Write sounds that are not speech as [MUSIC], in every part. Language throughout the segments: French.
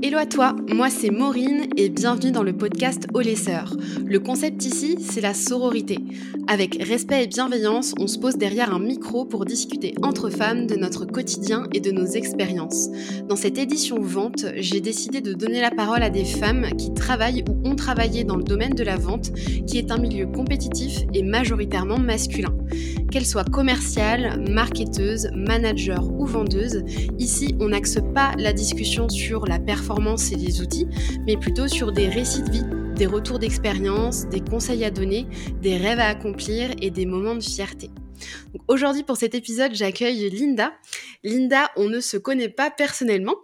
Hello à toi, moi c'est Maureen et bienvenue dans le podcast Sœurs. Le concept ici, c'est la sororité. Avec respect et bienveillance, on se pose derrière un micro pour discuter entre femmes de notre quotidien et de nos expériences. Dans cette édition vente, j'ai décidé de donner la parole à des femmes qui travaillent ou ont travaillé dans le domaine de la vente, qui est un milieu compétitif et majoritairement masculin. Qu'elles soient commerciales, marketeuses, managers ou vendeuses, ici on n'axe pas la discussion sur la performance et des outils, mais plutôt sur des récits de vie, des retours d'expérience, des conseils à donner, des rêves à accomplir et des moments de fierté. Aujourd'hui, pour cet épisode, j'accueille Linda. Linda, on ne se connaît pas personnellement.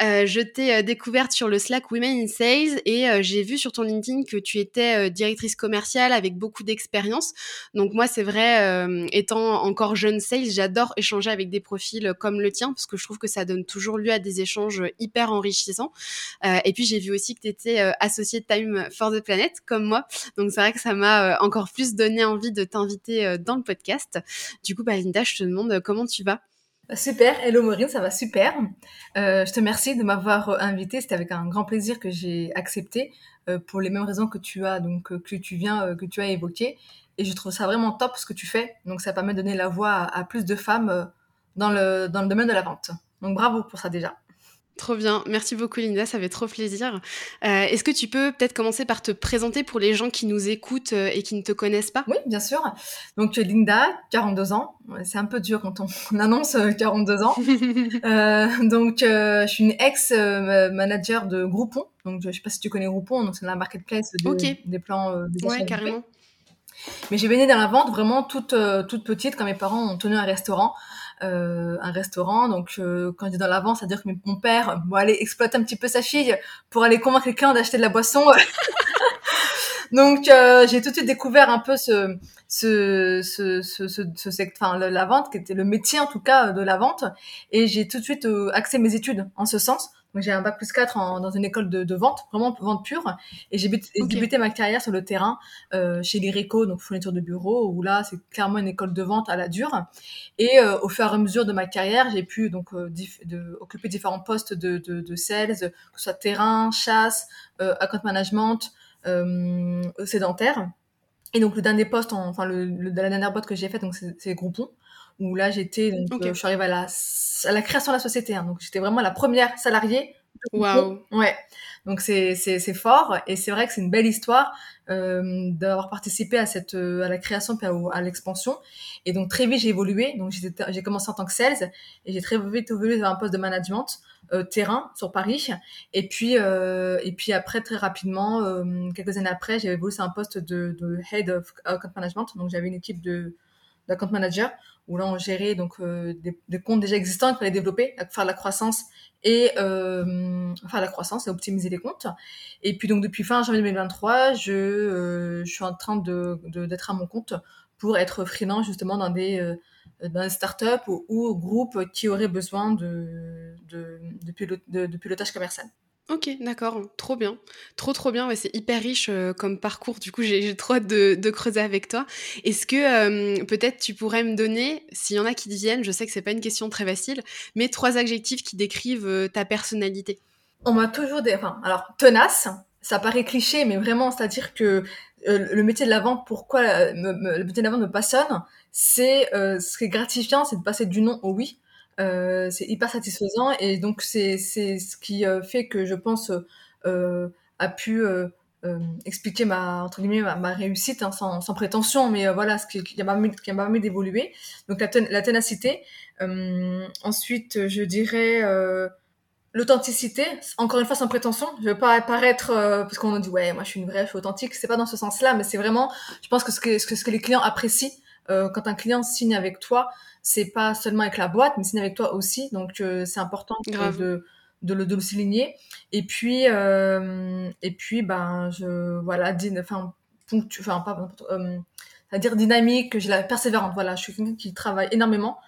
Euh, je t'ai euh, découverte sur le Slack Women in Sales et euh, j'ai vu sur ton LinkedIn que tu étais directrice commerciale avec beaucoup d'expérience. Donc moi, c'est vrai, étant encore jeune sales, j'adore échanger avec des profils comme le tien parce que je trouve que ça donne toujours lieu à des échanges hyper enrichissants. et puis j'ai vu aussi que tu étais associée Time for the Planet comme moi. Donc c'est vrai que ça m'a encore plus donné envie de t'inviter dans le podcast. Du coup, bah, Linda, je te demande comment tu vas? Super, hello Maureen, ça va super. Euh, je te remercie de m'avoir euh, invité. C'était avec un grand plaisir que j'ai accepté euh, pour les mêmes raisons que tu as donc que tu viens que tu as évoqué. Et je trouve ça vraiment top ce que tu fais. Donc ça permet de donner la voix à, plus de femmes dans le dans le domaine de la vente. Donc bravo pour ça déjà. Trop bien, merci beaucoup Linda, ça fait trop plaisir. Euh, est-ce que tu peux peut-être commencer par te présenter pour les gens qui nous écoutent euh, et qui ne te connaissent pas? Oui, bien sûr. Donc Linda, 42 ans. C'est un peu dur quand on, [LAUGHS] annonce 42 euh, ans. [LAUGHS] donc je suis une ex-manager de Groupon. Donc je ne sais pas si tu connais Groupon, donc c'est la marketplace des plans. Des ouais, carrément. Mais j'ai baigné dans la vente vraiment toute toute petite quand mes parents ont tenu un restaurant. Euh, un restaurant. Donc, euh, quand je dis dans l'avant, c'est-à-dire que mon père bon, allait exploiter un petit peu sa fille pour aller convaincre quelqu'un d'acheter de la boisson. [LAUGHS] Donc, euh, j'ai tout de suite découvert un peu ce, ce, ce, ce, ce, enfin, la vente, qui était le métier en tout cas de la vente. Et j'ai tout de suite axé mes études en ce sens j'ai un bac plus 4 dans une école de, de, vente, vraiment vente pure. Et j'ai débuté ma carrière sur le terrain euh, chez l'IRECO, donc fourniture de bureau, où là, c'est clairement une école de vente à la dure. Et euh, au fur et à mesure de ma carrière, j'ai pu donc euh, de, occuper différents postes de, de, de, sales, que ce soit terrain, chasse, euh, account management, euh, sédentaire. Et donc le dernier poste, enfin le, la dernière boîte que j'ai faite, donc c'est Groupon où là j'étais donc euh, je suis arrivée à la à la création de la société hein, donc j'étais vraiment la première salariée. Waouh. Ouais. Donc c'est fort et c'est vrai que c'est une belle histoire euh, d'avoir participé à cette à la création puis à, l'expansion. Et donc très vite j'ai évolué. Donc j'ai commencé en tant que sales et j'ai très vite évolué vers un poste de management euh, terrain sur Paris. Et puis euh, et puis après très rapidement euh, quelques années après j'ai évolué sur un poste de, de head of account management. Donc j'avais une équipe de d'account manager où là on gérait donc euh, des, comptes déjà existants qu'il fallait développer, faire la croissance et euh, faire la croissance et optimiser les comptes. Et puis donc depuis fin janvier 2023, je, euh, je suis en train de d'être à mon compte pour être freelance justement dans des euh, dans des startups ou, ou groupes qui auraient besoin de de, de, de pilotage commercial. Ok, d'accord, trop bien. Trop, trop bien. c'est hyper riche euh, comme parcours. Du coup, j'ai trop hâte de, creuser avec toi. Est-ce que euh, peut-être tu pourrais me donner, s'il y en a qui viennent, je sais que c'est pas une question très facile, mais trois adjectifs qui décrivent euh, ta personnalité On m'a toujours des. Enfin, alors, tenace, ça paraît cliché, mais vraiment, c'est-à-dire que le métier de la vente, pourquoi le métier de la vente me passionne, c'est ce qui est gratifiant, c'est de passer du non au oui. Euh, c'est hyper satisfaisant et donc c'est ce qui euh, fait que je pense euh, a pu euh, euh, expliquer ma entre guillemets ma, réussite hein, sans, sans, prétention mais voilà ce qui, qui m'a permis, d'évoluer. Donc la, ten, la ténacité ensuite je dirais l'authenticité encore une fois sans prétention. Je veux pas paraître parce qu'on dit ouais moi je suis une vraie je suis authentique. C'est pas dans ce sens là mais c'est vraiment je pense que ce que ce que, ce que les clients apprécient quand un client signe avec toi c'est pas seulement avec la boîte, mais c'est avec toi aussi. Donc euh, c'est important de, de, le, de le souligner. Et puis euh, et puis ben je voilà, enfin ponctu, enfin pas euh, c'est-à-dire dynamique, j'ai la persévérante. Voilà, je suis quelqu'un qui travaille énormément.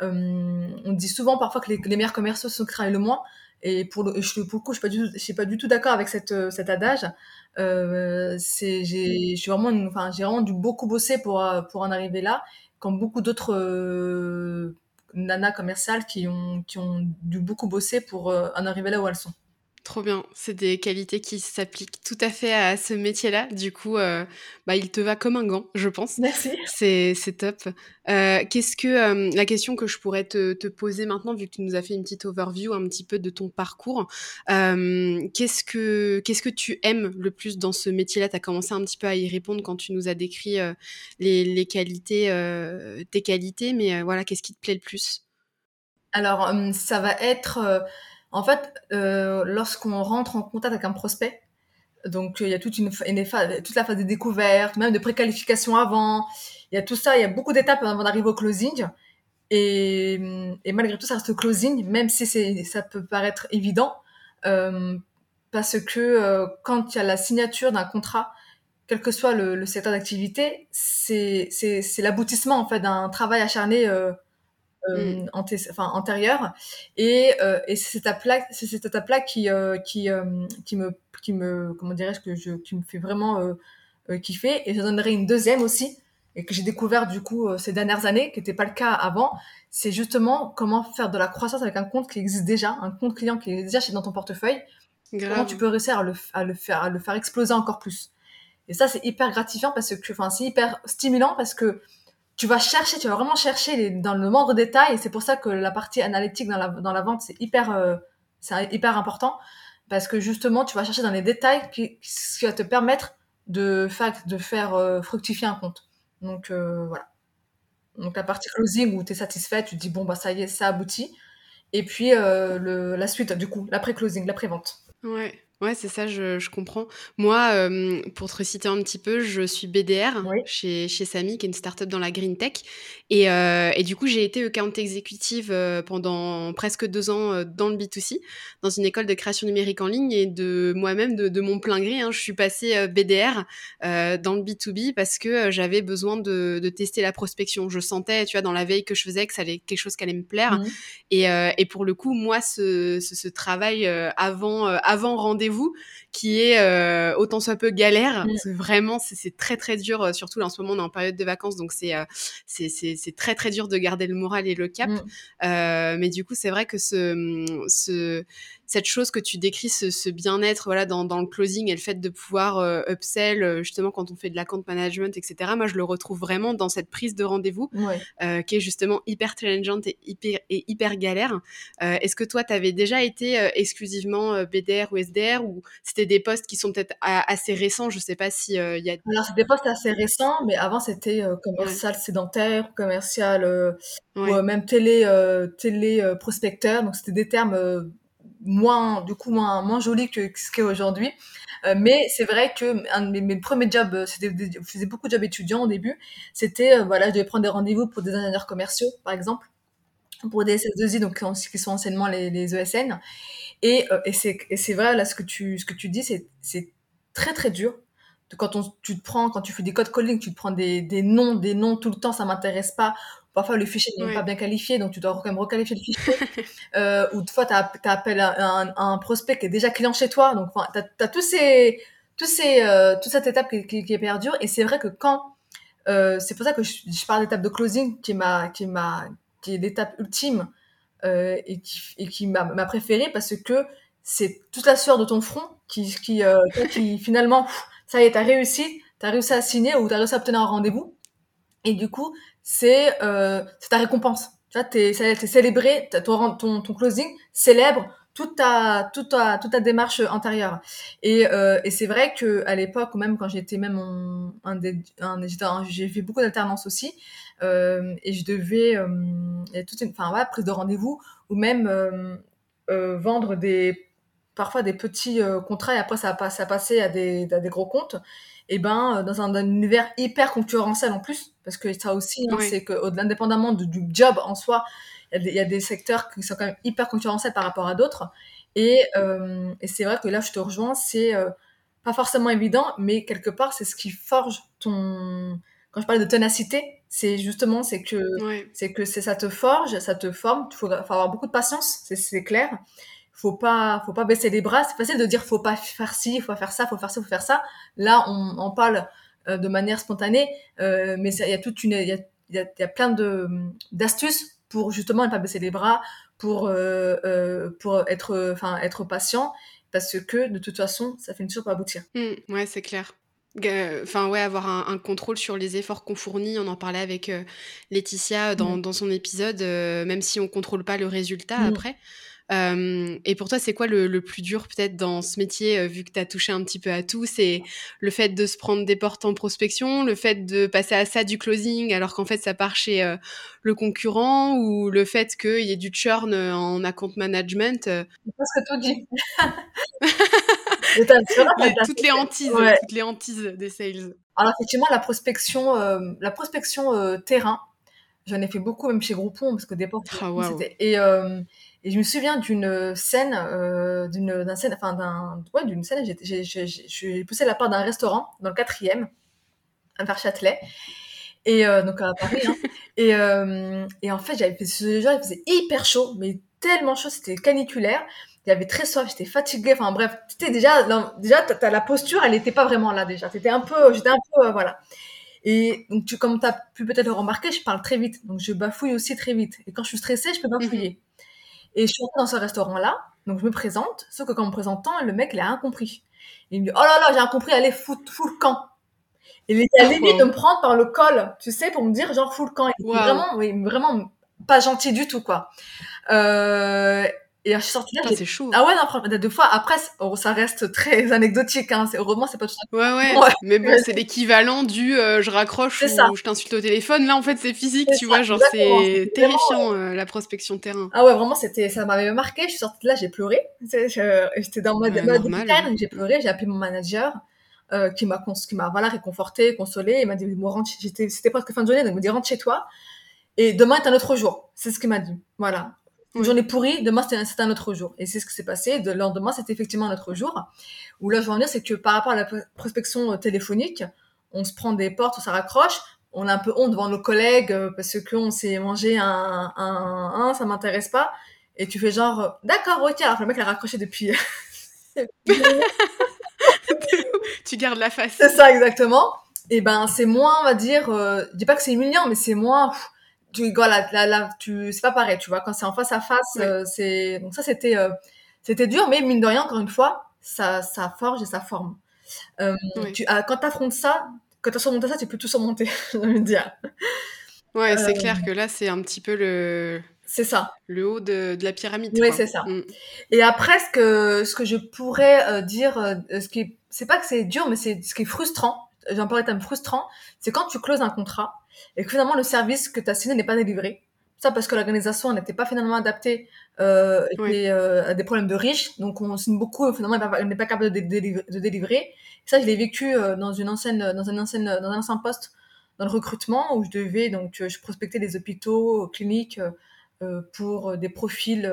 Euh, on dit souvent parfois que les, les meilleurs commerciaux sont qui travaillent le moins. Et pour le, je, pour le coup, je suis tout, je suis pas du tout d'accord avec cette, cet adage. Euh, j'ai, suis vraiment, enfin, j'ai vraiment dû beaucoup bosser pour, pour en arriver là comme beaucoup d'autres euh, nanas commerciales qui ont, qui ont dû beaucoup bosser pour euh, en arriver là où elles sont. Trop bien. C'est des qualités qui s'appliquent tout à fait à ce métier-là. Du coup, euh, bah, il te va comme un gant, je pense. Merci. C'est, top. Euh, qu'est-ce que euh, la question que je pourrais te, te, poser maintenant, vu que tu nous as fait une petite overview un petit peu de ton parcours, qu'est-ce que qu'est-ce que tu aimes le plus dans ce métier-là? Tu as commencé un petit peu à y répondre quand tu nous as décrit les, les, qualités, tes qualités, mais voilà, qu'est-ce qui te plaît le plus? Alors, ça va être en fait, euh, lorsqu'on rentre en contact avec un prospect, donc il y a toute la phase de découverte, même de préqualification avant, il y a tout ça, il y a beaucoup d'étapes avant d'arriver au closing. Et, et, malgré tout, ça reste closing, même si ça peut paraître évident, euh, parce que euh, quand il y a la signature d'un contrat, quel que soit le, secteur d'activité, c'est, l'aboutissement en fait d'un travail acharné euh, euh, mm. enfin, antérieure et, euh, et c'est cette étape là c'est cette étape là qui euh, qui qui me qui me comment dirais-je que je qui me fait vraiment kiffer. Et je donnerai une deuxième aussi et que j'ai découvert du coup ces dernières années qui n'était pas le cas avant. C'est justement comment faire de la croissance avec un compte qui existe déjà un compte client qui est déjà chez dans ton portefeuille. Comment tu peux réussir à le, à le faire à le faire exploser encore plus. Et ça c'est hyper gratifiant parce que enfin c'est hyper stimulant parce que tu vas chercher, tu vas vraiment chercher dans le moindre détail. Et c'est pour ça que la partie analytique dans la, dans la vente, c'est hyper, euh, c'est hyper important. Parce que justement, tu vas chercher dans les détails qui, qui va te permettre de faire, de faire euh, fructifier un compte. Donc euh, voilà. Donc la partie closing où tu es satisfait, tu te dis bon, bah ça y est, ça aboutit. Et puis le, la suite, du coup, l'après-closing, l'après-vente. Ouais. Ouais, c'est ça, je, je, comprends. Moi, euh, pour te reciter un petit peu, je suis BDR chez, chez Samy, qui est une startup dans la green tech. Et, euh, et du coup, j'ai été account exécutive euh, pendant presque deux ans dans le B2C, dans une école de création numérique en ligne. Et de moi-même, de, de mon plein gré, hein, je suis passée euh, BDR dans le B2B parce que j'avais besoin de, de, tester la prospection. Je sentais, tu vois, dans la veille que je faisais, que ça allait quelque chose qui allait me plaire. Mmh. Et, et pour le coup, moi, ce, ce, ce travail avant, avant rendez-vous, vous qui est euh, autant soit peu galère. Mm. Vraiment, c'est très très dur, euh, surtout là, en ce moment on est en période de vacances, donc c'est euh, c'est très très dur de garder le moral et le cap. Mm. Euh, mais du coup, c'est vrai que ce, ce cette chose que tu décris, ce, ce bien-être voilà dans, dans, le closing et le fait de pouvoir euh, upsell justement quand on fait de la compte management, etc. Moi, je le retrouve vraiment dans cette prise de rendez-vous euh, qui est justement hyper challengeante et hyper, et hyper galère. Euh, est-ce que toi, tu avais déjà été exclusivement BDR ou SDR ou c'était des postes qui sont peut-être assez récents Je sais pas si il y a. Alors, c'est des postes assez récents, mais avant c'était commercial sédentaire, commercial ou même télé télé prospecteur. Donc c'était des termes moins du coup moins moins joli que ce qu'est aujourd'hui euh, mais c'est vrai que un de mes, premiers jobs euh, c'était je faisais beaucoup de jobs étudiants au début c'était euh, voilà je devais prendre des rendez-vous pour des ingénieurs commerciaux par exemple pour des SS2I donc qui sont anciennement les, les ESN et, et c'est vrai là ce que tu ce que tu dis c'est très très dur quand on, tu te prends, quand tu fais des codes calling, tu te prends des, des noms, des noms tout le temps, ça m'intéresse pas. Parfois, le fichier n'est pas bien qualifié, donc tu dois quand même requalifier le fichier. [LAUGHS] euh, ou des fois, tu appelles un, un, prospect qui est déjà client chez toi. Donc, tu as, as, tous ces, tous ces, euh, toute cette étape qui, qui, qui est perdue. Et c'est vrai que quand, euh, c'est pour ça que je, je parle d'étape de closing, qui est ma, qui est ma, qui est l'étape ultime euh, et qui, m'a préférée parce que c'est toute la sueur de ton front qui, euh, [LAUGHS] finalement, ça y est, t'as réussi, t'as réussi à signer ou t'as réussi à obtenir un rendez-vous. Et du coup, c'est euh, ta récompense. Tu vois, t'es es célébré, ton, ton, ton closing célèbre toute ta toute ta toute ta démarche antérieure. Et, euh, et c'est vrai que à l'époque, même quand j'étais même en, un, un, j'ai fait beaucoup d'alternance aussi, et je devais il y a toute une, enfin ouais, prise de rendez-vous ou même euh, euh, vendre des parfois des petits euh, contrats et après ça a, ça à des, à des gros comptes et ben euh, dans un, univers hyper concurrentiel en plus. Parce que ça aussi hein, c'est que indépendamment du, du, job en soi il y, y, a des secteurs qui sont quand même hyper concurrentiels par rapport à d'autres. Et, euh, et c'est vrai que là je te rejoins c'est euh, pas forcément évident mais quelque part c'est ce qui forge ton quand je parle de ténacité c'est justement c'est que c'est que c'est ça te forge ça te forme il faut, faut avoir beaucoup de patience c'est clair faut pas faut pas baisser les bras c'est facile de dire faut pas faire ci faut faire ça faut faire ça faut faire ça là on, on parle euh, de manière spontanée euh, mais il y a toute une il y a, y a, plein de d'astuces pour justement ne pas baisser les bras pour euh, pour être enfin être patient parce que de toute façon, ça finit toujours par aboutir. Mmh, ouais, c'est clair. Enfin, ouais, avoir un, contrôle sur les efforts qu'on fournit. On en parlait avec euh, Laetitia dans, dans, son épisode, euh, même si on contrôle pas le résultat mmh. après. Euh, et pour toi, c'est quoi le, plus dur peut-être dans ce métier, euh, vu que tu as touché un petit peu à tout? C'est le fait de se prendre des portes en prospection, le fait de passer à ça du closing alors qu'en fait ça part chez euh, le concurrent ou le fait qu'il y ait du churn en account management que tout dit. [LAUGHS] toutes les hantises, toutes les hantises des sales. Alors effectivement, la prospection, la prospection terrain, j'en ai fait beaucoup même chez Groupon parce que des portes. Ah, et et je me souviens d'une scène, euh, d'une d'un scène, enfin d'un, ouais, d'une scène. J'ai poussé la part d'un restaurant dans le quatrième, vers Châtelet, et euh, donc à Paris. Hein. [LAUGHS] et, euh, et en fait, j'avais fait ce jour, il faisait hyper chaud, mais tellement chaud, c'était caniculaire. J'avais très soif, j'étais fatiguée. Enfin bref, c'était déjà, déjà, t'as la posture, elle n'était pas vraiment là déjà. C'était un peu, j'étais un peu, euh, voilà. Et donc, tu, comme tu as pu peut-être le remarquer, je parle très vite. Donc, je bafouille aussi très vite. Et quand je suis stressée, je peux bafouiller. Mhm. Et je suis rentrée dans ce restaurant-là, donc je me présente, sauf que quand on me présentant, le mec, il a rien compris. Il me dit, oh là là, j'ai rien compris, allez, fous, le camp. Il est allé limite de me prendre par le col, tu sais, pour me dire, genre, fous le camp. Il vraiment, oui, vraiment pas gentil du tout, quoi. Euh, et je suis sortie là. C'est chaud. Ah ouais, non, deux fois. Après, oh, ça reste très [LAUGHS] anecdotique. Hein. Heureusement, c'est pas tout ça. Ouais, ouais. Mais bon, [LAUGHS] c'est l'équivalent du euh, je raccroche ou ça. je t'insulte au téléphone. Là, en fait, c'est physique, tu vois. Genre, c'est terrifiant, euh, la prospection terrain. Ah ouais, vraiment, c'était, ça m'avait marqué. Je suis sortie de là, j'ai pleuré. J'étais dans ma ouais, donc j'ai pleuré. J'ai appelé mon manager. Euh, qui m'a qui m'a voilà réconforté consolé il m'a dit moi rentre j'étais c'était presque fin de journée donc il m'a dit rentre chez toi et demain est un autre jour c'est ce qu'il m'a dit voilà une journée pourrie, demain c'était un autre jour. Et c'est ce qui s'est passé. Le lendemain, c'était effectivement un autre jour. Où là, je veux en dire, c'est que par rapport à la prospection euh, téléphonique, on se prend des portes, on se raccroche, on a un peu honte devant nos collègues euh, parce que on s'est mangé un, un, un, ça m'intéresse pas. Et tu fais genre, euh, d'accord, ok, alors le mec l'a raccroché depuis. [LAUGHS] [LAUGHS] tu gardes la face. C'est ça, exactement. Et ben, c'est moins, on va dire, euh, je dis pas que c'est humiliant, mais c'est moins, tu voilà là, là, tu c'est pas pareil tu vois. Quand c'est en face à face euh, c'est donc ça c'était euh, c'était dur mais mine de rien encore une fois ça ça forge et ça forme. Euh, tu ah, quand t'affrontes ça quand t'as surmonté ça tu peux tout surmonter [LAUGHS] je veux dire. Ouais c'est clair que là c'est un petit peu le c'est ça. le haut de, de la pyramide oui c'est ça. Mm. et après ce que ce que je pourrais dire ce qui c'est pas que c'est dur mais c'est ce qui est frustrant j'en parlais terme frustrant c'est quand tu closes un contrat et que finalement le service que tu as signé n'est pas délivré. Ça parce que l'organisation n'était pas finalement adaptée euh, et, euh, à des problèmes de riches. Donc on signe beaucoup, finalement on n'est pas capable de, délivrer. De délivrer. ça, je l'ai vécu euh, dans une ancienne, dans ancienne, dans un ancien poste dans le recrutement où je devais donc je prospectais des hôpitaux, cliniques euh, pour des profils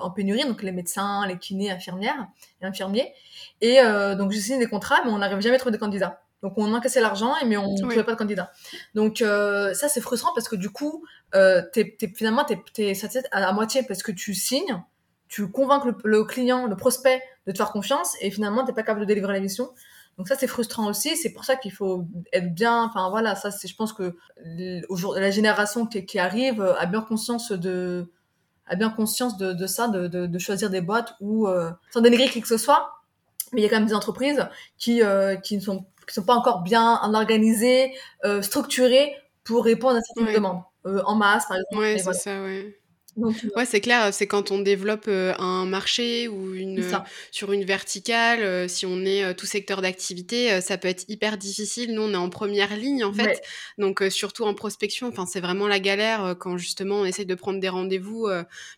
en pénurie, donc les médecins, les kinés, infirmières et infirmiers. Et donc j'ai signé des contrats, mais on n'arrive jamais à trouver des candidats. Donc on encaissait l'argent mais on ne trouvait pas de candidat. Donc euh, ça c'est frustrant parce que du coup euh, t'es, finalement t'es, es satisfait à, moitié parce que tu signes, tu convaincs le, client, le prospect de te faire confiance et finalement t'es pas capable de délivrer la mission. Donc ça c'est frustrant aussi. C'est pour ça qu'il faut être bien. Enfin voilà, ça c'est je pense que la génération qui, arrive a bien conscience de a bien conscience de, ça, de, choisir des boîtes où euh, sans dénigrer qui que ce soit, mais il y a quand même des entreprises qui euh, qui ne sont qui sont pas encore bien organisés, euh, structurés pour répondre à cette demande euh, en masse, par exemple. Ouais, c'est ça, ouais. ouais, c'est clair, c'est quand on développe euh, un marché ou une sur une verticale, euh, si on est tout secteur d'activité, ça peut être hyper difficile. Nous, on est en première ligne en fait, donc surtout en prospection. Enfin, c'est vraiment la galère quand justement on essaie de prendre des rendez-vous,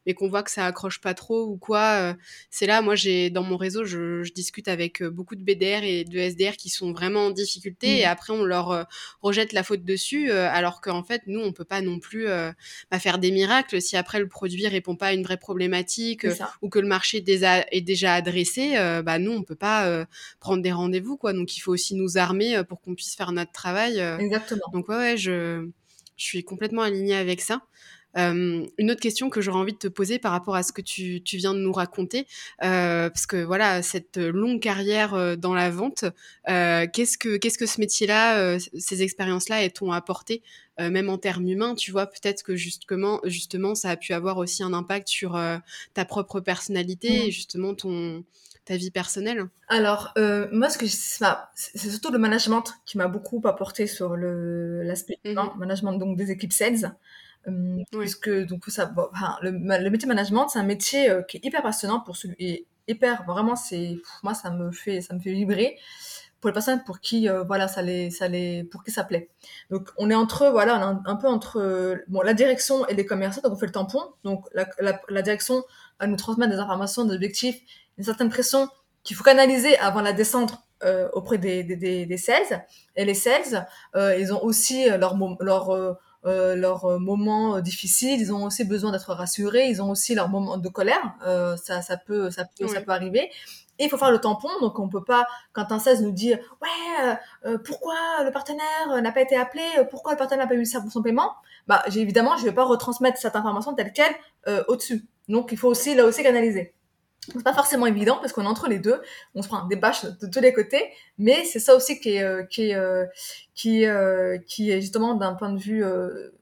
mais qu'on voit que ça accroche pas trop ou quoi. c'est là, moi, j'ai dans mon réseau, je, je, discute avec beaucoup de BDR et de SDR qui sont vraiment en difficulté, et mmh. après on leur rejette la faute dessus, alors qu'en fait, nous, on peut pas non plus bah, faire des miracles si après le le produit répond pas à une vraie problématique euh, ou que le marché est déjà adressé, euh, bah nous on peut pas euh, prendre des rendez-vous quoi. Donc il faut aussi nous armer pour qu'on puisse faire notre travail. Exactement. Donc ouais, ouais je je suis complètement alignée avec ça. une autre question que j'aurais envie de te poser par rapport à ce que tu, tu viens de nous raconter, parce que voilà, cette longue carrière dans la vente, qu'est-ce que qu'est-ce que ce métier-là, ces expériences-là, t'ont apporté euh, même en termes humains, tu vois, peut-être que justement, justement, ça a pu avoir aussi un impact sur euh, ta propre personnalité mmh. et justement ton, ta vie personnelle Alors, euh, moi, ce que c'est surtout le management qui m'a beaucoup apporté sur le l'aspect mmh management donc des équipes sales. Euh, puisque donc ça, le, le, métier management, c'est un métier euh, qui est hyper passionnant pour celui et hyper vraiment c'est moi ça me fait ça me fait vibrer pour les personnes pour qui euh, voilà ça les ça les pour qui ça plaît. Donc on est entre voilà un, peu entre bon la direction et les commerçants donc on fait le tampon. Donc la, la, la direction va nous transmettre des informations des objectifs une certaine pression qu'il faut canaliser avant la descendre euh, auprès des, des, des, sales. Et les sales euh, ils ont aussi leur leur euh, leurs moments difficiles, ils ont aussi besoin d'être rassurés, ils ont aussi leurs moments de colère, euh, ça, ça peut, ça peut, ça peut arriver. Et il faut faire le tampon, donc on peut pas, quand un 16 nous dit ouais, euh, pourquoi le partenaire n'a pas été appelé, pourquoi le partenaire n'a pas eu son paiement, bah évidemment je vais pas retransmettre cette information telle quelle euh, au-dessus. Donc il faut aussi là aussi canaliser. C'est pas forcément évident parce qu'on est entre les deux, on se prend des bâches de tous les côtés, mais c'est ça aussi qui est euh, qui euh, qui euh, qui justement d'un point de vue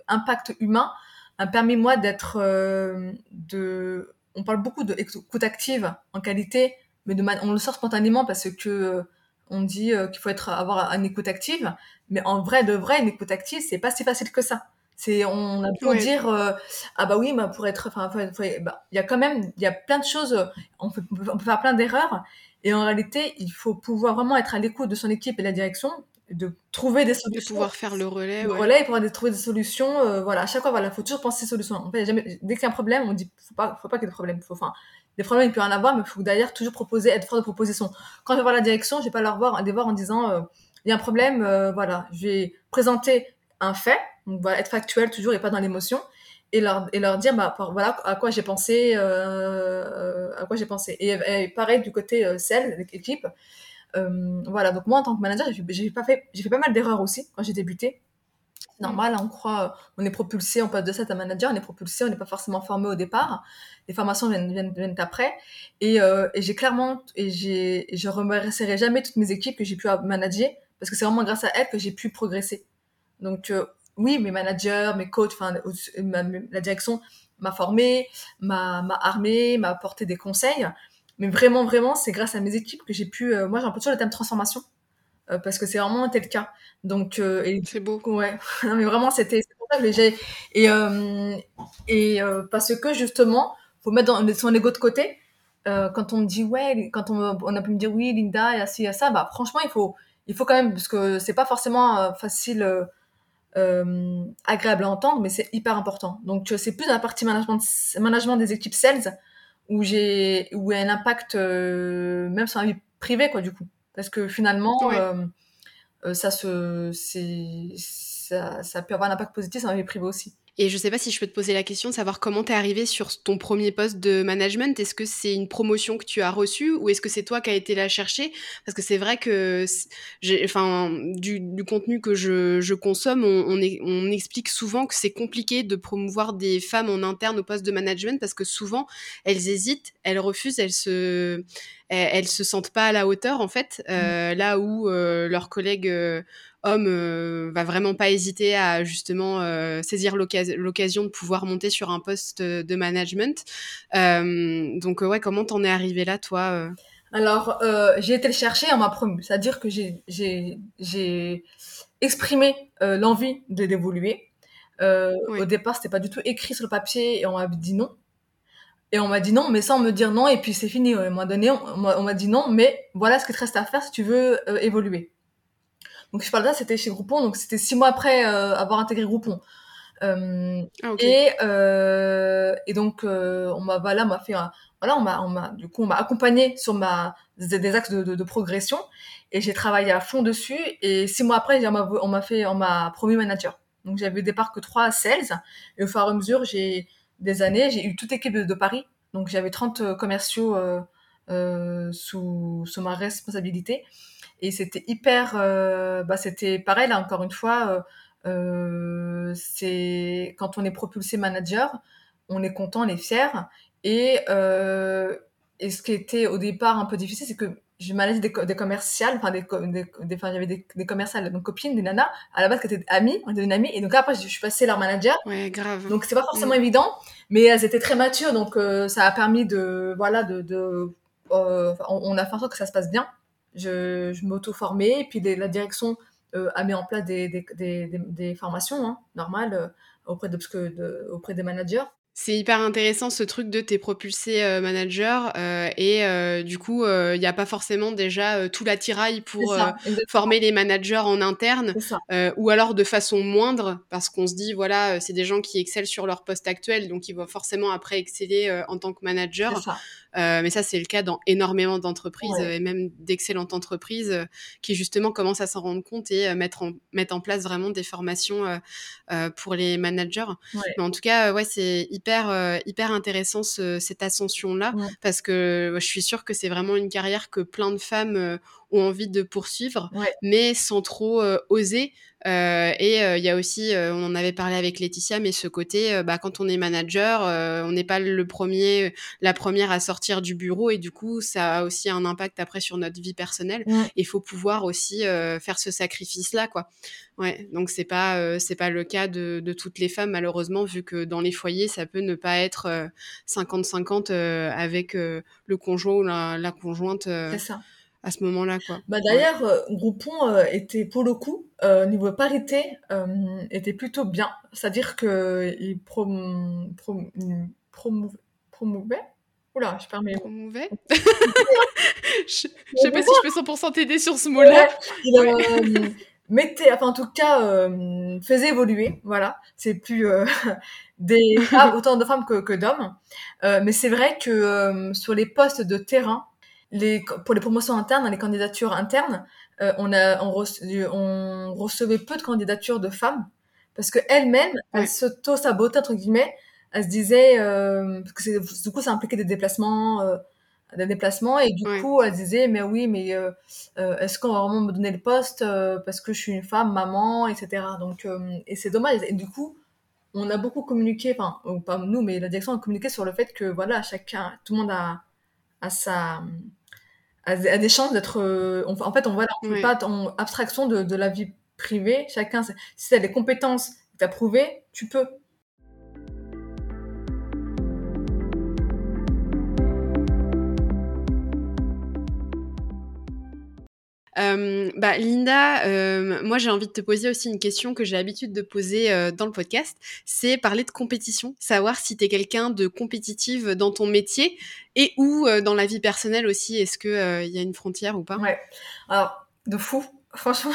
impact humain a permis moi d'être de on parle beaucoup de écoute active en qualité mais on le sort spontanément parce que on dit qu'il faut être avoir une écoute active mais en vrai de vrai une écoute active c'est pas si facile que ça c'est, on a beau dire, euh, ah bah oui, bah pour être, enfin, bah, il y a quand même, il y a plein de choses, on peut, on peut faire plein d'erreurs, et en réalité, il faut pouvoir vraiment être à l'écoute de son équipe et de la direction, de trouver des solutions. De pouvoir faire le relais. Le relais et pouvoir trouver des solutions. Euh, voilà, à chaque fois, voilà, faut toujours penser solutions. En fait, jamais, dès qu'il y a un problème, on dit, faut pas, faut pas qu'il y ait de problème. Faut, enfin, des problèmes, il peut y en avoir, mais il faut d'ailleurs toujours proposer, être fort de proposition. Quand je vais voir la direction, je vais pas leur voir, les voir en disant, euh, il y a un problème, voilà, je vais présenter un fait, donc voilà, être factuel toujours et pas dans l'émotion, et leur, et leur dire, bah, voilà à quoi j'ai pensé, euh, à quoi j'ai pensé. Et, pareil du côté euh, sales, l'équipe. Euh, voilà, donc moi en tant que manager, j'ai pas fait, j'ai fait pas mal d'erreurs aussi quand j'ai débuté. C'est normal, on croit, on est propulsé, on passe de 7 à manager, on est propulsé, on n'est pas forcément formé au départ. Les formations viennent, viennent, après. Et, euh, et j'ai clairement, et je remercierai jamais toutes mes équipes que j'ai pu manager, parce que c'est vraiment grâce à elles que j'ai pu progresser. Donc euh, oui, mes managers, mes coachs, enfin la direction m'a formé, m'a armé, m'a apporté des conseils. Mais vraiment, vraiment, c'est grâce à mes équipes que j'ai pu. Euh, moi, j'ai un peu toujours le thème transformation euh, parce que c'est vraiment un tel cas. Donc, c'est beau. Ouais. [LAUGHS] non, mais vraiment, c'était pour ça que j'ai et et parce que justement, faut mettre dans, son ego de côté. quand on me dit ouais, quand on, on a pu me dire oui, Linda, il y a ci, il y a ça, bah franchement, il faut il faut quand même parce que c'est pas forcément facile euh, agréable à entendre, mais c'est hyper important. Donc c'est plus dans la partie management, management des équipes sales où j'ai où il y a un impact euh, même sur la vie privée quoi du coup, parce que finalement euh, euh, ça se ça, ça peut avoir un impact positif sur la vie privée aussi. Et je sais pas si je peux te poser la question de savoir comment tu es arrivé sur ton premier poste de management. Est-ce que c'est une promotion que tu as reçue ou est-ce que c'est toi qui as été la chercher? Parce que c'est vrai que, enfin, du, du, contenu que je, je consomme, on, on, on, explique souvent que c'est compliqué de promouvoir des femmes en interne au poste de management parce que souvent elles hésitent, elles refusent, elles se, elles, se sentent pas à la hauteur en fait. Mmh. Euh, là où euh, leurs collègues euh, homme euh, va vraiment pas hésiter à justement euh, saisir l'occasion de pouvoir monter sur un poste de management. Euh, donc ouais, comment t'en es arrivé là, toi Alors j'ai été le chercher, on m'a promu, c'est-à-dire que j'ai exprimé l'envie de d'évoluer. Au départ, c'était pas du tout écrit sur le papier et on m'a dit non. Et on m'a dit non, mais sans me dire non, et puis c'est fini. À un moment donné, on m'a dit non, mais voilà ce qu'il te reste à faire si tu veux évoluer. Donc je parle ça, c'était chez Groupon, donc c'était six mois après euh, avoir intégré Groupon. Euh, ah, et, euh, et donc on m'a voilà, m'a fait un, voilà, on m'a, on m'a du coup on m'a accompagné sur ma des, axes de, de, de, progression et j'ai travaillé à fond dessus. Et six mois après, on m'a, fait, on m'a promu manager. Donc j'avais au départ que trois sales et au fur et à mesure, j'ai des années, j'ai eu toute équipe de, de Paris. Donc j'avais 30 commerciaux sous, sous ma responsabilité. Et c'était hyper, euh, bah c'était pareil là encore une fois, euh, euh, c'est quand on est propulsé manager, on est content, on est fier. Et, et ce qui était au départ un peu difficile, c'est que je manage des, des commerciales, enfin des, des, j'avais des, commerciales, donc copines, des nanas, à la base qui étaient amies, on était une amie, et donc après je suis passée leur manager. Ouais, grave. Donc c'est pas forcément mm. évident, mais elles étaient très matures, donc euh, ça a permis de, voilà, de, de on, a fait en sorte que ça se passe bien. Je, je m'auto-formais, et puis la direction a mis en place des, des, des, des formations hein, normales auprès, de, de, auprès des managers. C'est hyper intéressant ce truc de t'es propulsé euh, manager euh, et euh, du coup il n'y a pas forcément déjà tout l'attirail pour former les managers en interne ou alors de façon moindre parce qu'on se dit voilà c'est des gens qui excellent sur leur poste actuel donc ils vont forcément après exceller en tant que manager. Euh, mais ça, c'est le cas dans énormément d'entreprises et même d'excellentes entreprises euh, qui justement commencent à s'en rendre compte et euh, mettre, en, mettre en place vraiment des formations pour les managers. Mais en tout cas, ouais, c'est hyper, hyper intéressant cette ascension-là parce que je suis sûre que c'est vraiment une carrière que plein de femmes ont envie de poursuivre, mais sans trop oser euh, et il euh, y a aussi, euh, on en avait parlé avec Laetitia, mais ce côté, bah, quand on est manager, on n'est pas le premier, la première à sortir du bureau, et du coup, ça a aussi un impact après sur notre vie personnelle. Il faut pouvoir aussi faire ce sacrifice-là, quoi. Ouais, donc c'est pas c'est pas le cas de, de, toutes les femmes malheureusement vu que dans les foyers ça peut ne pas être 50-50 avec le conjoint ou la, la conjointe. c'est ça à ce moment-là. Quoi. Bah, D'ailleurs, euh, Groupon euh, était pour le coup, euh, niveau parité, était plutôt bien. C'est-à-dire qu'il prom prom promouvait Oula, je perds mes Promouvait? [LAUGHS] Je sais pas si je peux 100% t'aider sur ce mot-là. il mettait, enfin en tout cas, faisait évoluer, voilà. C'est plus [LAUGHS] des autant de femmes que, que d'hommes. mais c'est vrai que sur les postes de terrain, pour les promotions internes, les candidatures internes, euh, on, a, on, recevait peu de candidatures de femmes parce qu'elles-mêmes, elles, elles s'auto-sabotaient, entre guillemets. Elles se disaient, euh, parce que du coup, ça impliquait des déplacements, euh, des déplacements, et du coup, elles disaient, mais oui, mais est-ce qu'on va vraiment me donner le poste parce que je suis une femme, maman, etc. Donc, et c'est dommage. Et du coup, on a beaucoup communiqué, enfin, pas nous, mais la direction a communiqué sur le fait que, voilà, chacun, tout le monde a, a sa à, des chances d'être. Euh, en fait, on voit on pas en abstraction de, de, la vie privée. Chacun, si tu as des compétences que tu as prouvées, tu peux. Euh, bah, Linda, euh, moi j'ai envie de te poser aussi une question que j'ai l'habitude de poser euh, dans le podcast, c'est parler de compétition, savoir si tu es quelqu'un de compétitive dans ton métier et ou dans la vie personnelle aussi, est-ce qu'il il y a une frontière ou pas? Ouais, alors de fou, [LAUGHS] franchement,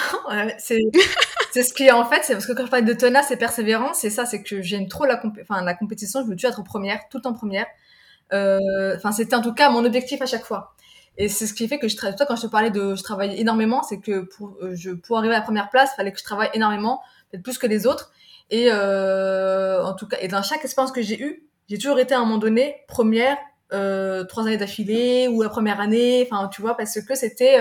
c'est... [LAUGHS] c'est ce qui est en fait, c'est parce que quand je parle de tenace et persévérance, c'est ça, c'est que j'aime trop la, la compétition, je veux toujours être première, tout en première. Enfin, c'était en tout cas mon objectif à chaque fois. Et c'est ce qui fait que je travaille. Toi, quand je te parlais de je travaille énormément, c'est que pour, euh, je, pour arriver à la première place, il fallait que je travaille énormément, peut-être plus que les autres. Et euh, en tout cas, et dans chaque expérience que j'ai eue, j'ai toujours été à un moment donné première, euh, trois années d'affilée ou la première année. Enfin, tu vois, parce que c'était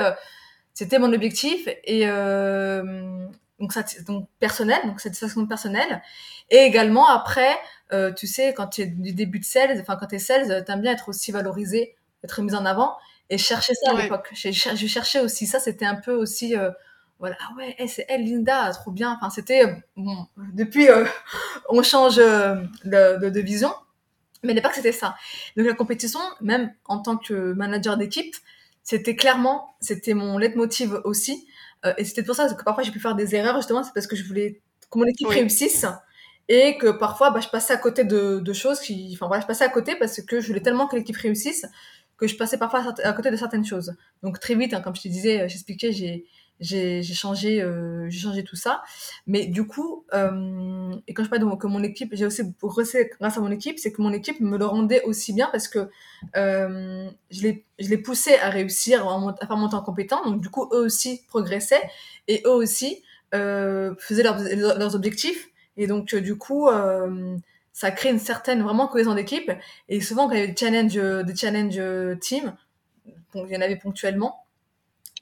mon objectif et donc ça donc personnel, donc satisfaction personnelle. Et également après, tu sais, quand tu es du début de sales, enfin quand tu es sales, t'aimes bien être aussi valorisé, être mis en avant. Et je cherchais ça à l'époque. Je, cherchais aussi ça. C'était un peu aussi, euh, voilà, ah ouais, eh, c'est elle, Linda, trop bien. Enfin, c'était, euh, bon, depuis, euh, [LAUGHS] on change de, de, de, vision. Mais à l'époque, c'était ça. Donc la compétition, même en tant que manager d'équipe, c'était clairement, c'était mon leitmotiv aussi. et c'était pour ça que parfois j'ai pu faire des erreurs, justement, c'est parce que je voulais que mon équipe réussisse et que parfois bah, je passais à côté de, de choses qui enfin voilà je passais à côté parce que je voulais tellement que l'équipe réussisse que je passais parfois à côté de certaines choses. Donc très vite, hein, comme je te disais, euh, j'expliquais, j'ai j'ai changé euh, j'ai changé tout ça. Mais du coup euh, et quand je parle de que mon équipe j'ai aussi progressé grâce à mon équipe c'est que mon équipe me le rendait aussi bien parce que euh, je les je les poussais à réussir à, faire monter en compétence. Donc du coup eux aussi progressaient et eux aussi euh, faisaient leurs, leurs objectifs. Et donc du coup euh, ça crée une certaine vraiment cohésion d'équipe. Et souvent, quand il y avait des challenges, des challenge team, bon, il y en avait ponctuellement.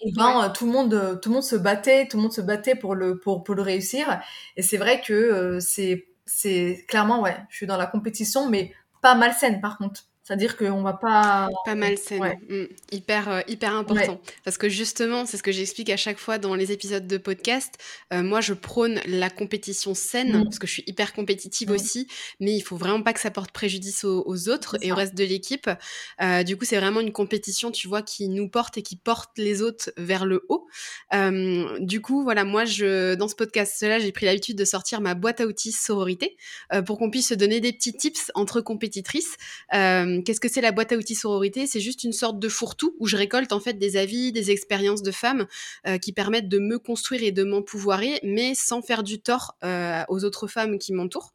Et ben, euh, tout le monde, euh, tout le monde se battait, tout le monde se battait pour le, pour, pour le réussir. Et c'est vrai que euh, c'est, c'est clairement, ouais, je suis dans la compétition, mais pas malsaine par contre. C'est-à-dire qu'on va pas. Pas mal saine. Mmh. Hyper, euh, hyper important. Parce que justement, c'est ce que j'explique à chaque fois dans les épisodes de podcast. Euh, moi, je prône la compétition saine, mmh. parce que je suis hyper compétitive mmh. aussi, mais il faut vraiment pas que ça porte préjudice aux, autres et au reste de l'équipe. Euh, du coup, c'est vraiment une compétition, tu vois, qui nous porte et qui porte les autres vers le haut. du coup, voilà, moi, je, dans ce podcast-là, j'ai pris l'habitude de sortir ma boîte à outils sororité pour qu'on puisse se donner des petits tips entre compétitrices. Euh, qu'est-ce que c'est la boîte à outils sororité? C'est juste une sorte de fourre-tout où je récolte en fait des avis, des expériences de femmes euh, qui permettent de me construire et de m'empouvoirer, mais sans faire du tort euh, aux autres femmes qui m'entourent.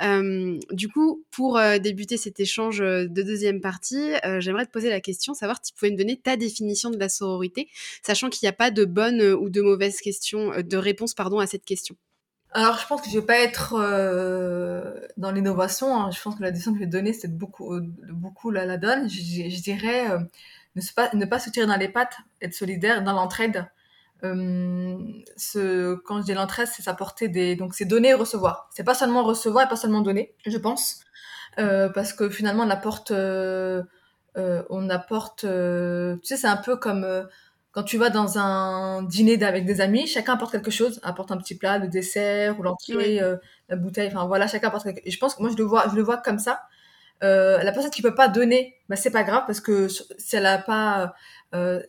du coup, pour débuter cet échange de deuxième partie, j'aimerais te poser la question, savoir si tu pouvais me donner ta définition de la sororité, sachant qu'il n'y a pas de bonne ou de mauvaise réponse à cette question. Alors, je pense que je vais pas être euh, dans l'innovation. Hein. Je pense que la décision que je vais donner, c'est beaucoup, euh, beaucoup la, la donne. Je, dirais euh, ne, pas, ne pas se tirer dans les pattes, être solidaire dans l'entraide. ce, quand je dis l'entraide, c'est s'apporter des, donc c'est donner et recevoir. C'est pas seulement recevoir et pas seulement donner, je pense, parce que finalement on apporte, on apporte, tu sais, c'est un peu comme quand tu vas dans un dîner avec des amis, chacun apporte quelque chose, apporte un petit plat, le dessert ou l'entrée, euh, la bouteille, enfin voilà, chacun apporte quelque chose. Et je pense que moi je le vois, je le vois comme ça. Euh, la personne qui peut pas donner, bah c'est pas grave parce que si elle a pas, euh,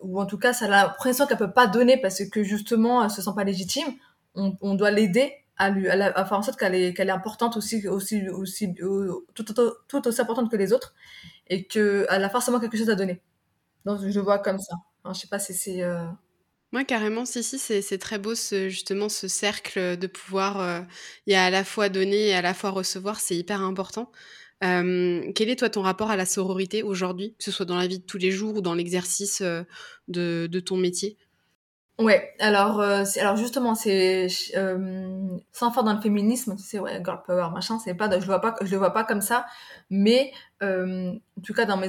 ou en tout cas, ça a l'impression qu'elle peut pas donner parce que justement elle se sent pas légitime, on, on doit l'aider à lui, à, faire en sorte qu'elle est, qu'elle est importante aussi, aussi, aussi, tout, tout, tout, aussi importante que les autres et qu'elle a forcément quelque chose à donner. Donc je le vois comme ça. Je je sais pas si c'est. Euh, Moi, carrément, si, si, c'est très beau, ce, justement, ce cercle de pouvoir. Euh, il y a à la fois donner et à la fois recevoir, c'est hyper important. quel est, toi, ton rapport à la sororité aujourd'hui, que ce soit dans la vie de tous les jours ou dans l'exercice euh, de, de, ton métier? Ouais, alors, alors justement, c'est sans faire dans le féminisme, tu sais, ouais, girl power, machin, c'est pas, je le vois pas, je le vois pas comme ça, mais en tout cas dans mes,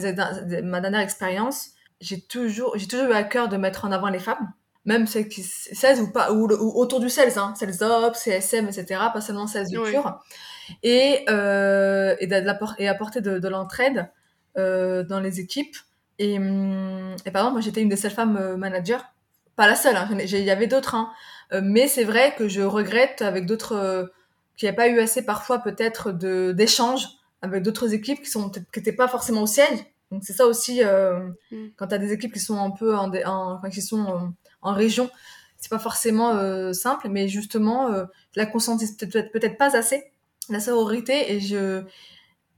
ma dernière expérience, j'ai toujours, j'ai toujours eu à cœur de mettre en avant les femmes, même celles qui, 16 ou pas, ou, autour du 16, hein, 16 ops, CSM, etc., pas seulement 16 de pur. Et, euh, et, et apporter de, de l'entraide, euh, dans les équipes. Et, hum, et par exemple, moi, j'étais une des seules femmes euh, managers. Pas la seule, hein, il y avait d'autres, hein. Euh, mais c'est vrai que je regrette avec d'autres, euh, qu'il n'y a pas eu assez parfois peut-être d'échanges avec d'autres équipes qui sont, qui n'étaient pas forcément au siège, donc c'est ça aussi, euh, mm. quand tu as des équipes qui sont un peu en, enfin, qui sont en, en région, c'est pas forcément euh, simple, mais justement, euh, la conscience peut-être peut-être pas assez, la sororité, et je